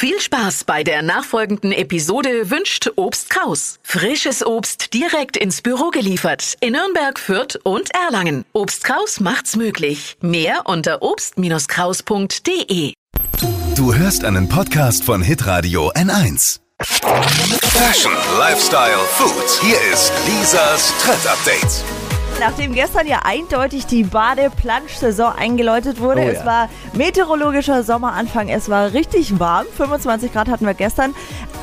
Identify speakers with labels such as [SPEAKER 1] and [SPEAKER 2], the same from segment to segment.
[SPEAKER 1] Viel Spaß bei der nachfolgenden Episode wünscht Obst Kraus. Frisches Obst direkt ins Büro geliefert in Nürnberg, Fürth und Erlangen. Obst Kraus macht's möglich. Mehr unter obst-kraus.de.
[SPEAKER 2] Du hörst einen Podcast von Hitradio N1. Fashion, Lifestyle, Food. Hier ist Lisas Trend Update.
[SPEAKER 3] Nachdem gestern ja eindeutig die Bade-Plansch-Saison eingeläutet wurde,
[SPEAKER 4] Oh ja.
[SPEAKER 3] es war meteorologischer Sommeranfang, es war richtig warm, 25 Grad hatten wir gestern,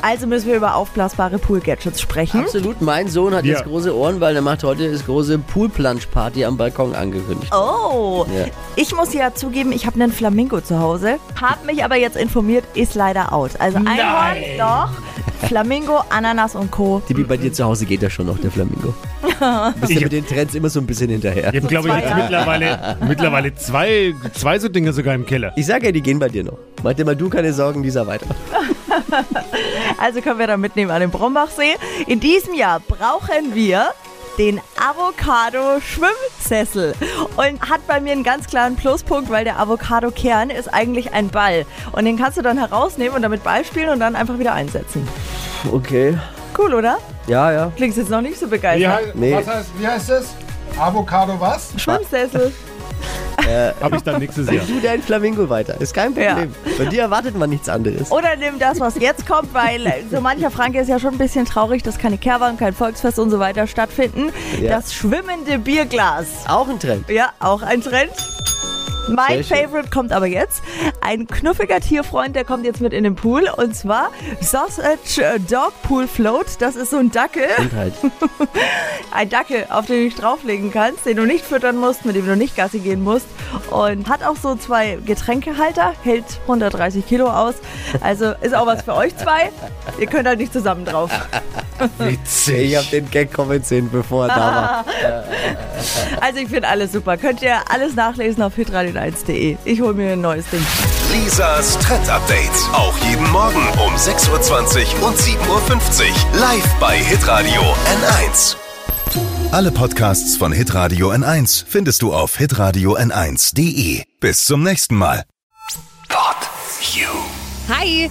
[SPEAKER 3] also müssen wir über aufblasbare Pool-Gadgets sprechen.
[SPEAKER 4] Absolut, mein Sohn hat
[SPEAKER 5] Ja.
[SPEAKER 4] jetzt große Ohren, weil er macht heute das große Poolplunge-Party am Balkon angekündigt.
[SPEAKER 3] Oh,
[SPEAKER 4] Ja.
[SPEAKER 3] ich muss ja zugeben, ich habe einen Flamingo zu Hause, habe mich aber jetzt informiert, ist leider out. Also Einhorn, doch, Flamingo, Ananas und Co.
[SPEAKER 4] Tippi, bei dir zu Hause geht ja schon noch der Flamingo. Du bist ja
[SPEAKER 5] Ich-
[SPEAKER 4] mit den Trends immer so ein bisschen hinterher.
[SPEAKER 5] Ich habe, glaube ich, jetzt mittlerweile, mittlerweile zwei, zwei so Dinge sogar im Keller.
[SPEAKER 4] Ich sag ja, die gehen bei dir noch. Mach dir mal du keine Sorgen, dieser weiter.
[SPEAKER 3] Also können wir da mitnehmen an den Brombachsee. In diesem Jahr brauchen wir den Avocado Schwimmsessel und hat bei mir einen ganz klaren Pluspunkt, weil der Avocado Kern ist eigentlich ein Ball und den kannst du dann herausnehmen und damit Ball spielen und dann einfach wieder einsetzen.
[SPEAKER 4] Okay.
[SPEAKER 3] Cool, oder?
[SPEAKER 4] Ja, ja.
[SPEAKER 3] Klingt jetzt noch nicht so
[SPEAKER 6] Wie,
[SPEAKER 3] begeistert.
[SPEAKER 6] hei-
[SPEAKER 4] Nee.
[SPEAKER 6] was heißt, wie heißt das? Avocado was?
[SPEAKER 3] Schwimmsessel.
[SPEAKER 5] Habe ich dann nächstes Jahr.
[SPEAKER 4] Du dein Flamingo weiter. Ist kein Problem. Bei dir erwartet man nichts anderes.
[SPEAKER 3] Oder nimm das, was jetzt kommt, weil so mancher Franke ist ja schon ein bisschen traurig, dass keine Kehrwagen, kein Volksfest und so weiter stattfinden.
[SPEAKER 4] Ja.
[SPEAKER 3] Das schwimmende Bierglas.
[SPEAKER 4] Auch ein Trend.
[SPEAKER 3] Ja, auch ein Trend. Mein. Favorite kommt aber jetzt. Ein knuffiger Tierfreund, der kommt jetzt mit in den Pool. Und zwar Sausage Dog Pool Float. Das ist so ein Dackel.
[SPEAKER 4] Halt.
[SPEAKER 3] Ein Dackel, auf den du dich drauflegen kannst, den du nicht füttern musst, mit dem du nicht Gassi gehen musst. Und hat auch so zwei Getränkehalter, hält 130 Kilo aus. Also ist auch was für euch zwei. Ihr könnt halt nicht zusammen drauf.
[SPEAKER 4] Ich hab den Gag kommen sehen, bevor er da war.
[SPEAKER 3] Also ich finde alles super. Könnt ihr alles nachlesen auf hitradio1.de. Ich hole mir ein neues Ding.
[SPEAKER 2] Lisas Trend Update. Auch jeden Morgen um 6.20 Uhr und 7.50 Uhr. Live bei Hitradio N1. Alle Podcasts von Hitradio N1 findest du auf hitradio n1.de. Bis zum nächsten Mal. Pod You.
[SPEAKER 7] Hi!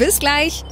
[SPEAKER 7] Bis gleich.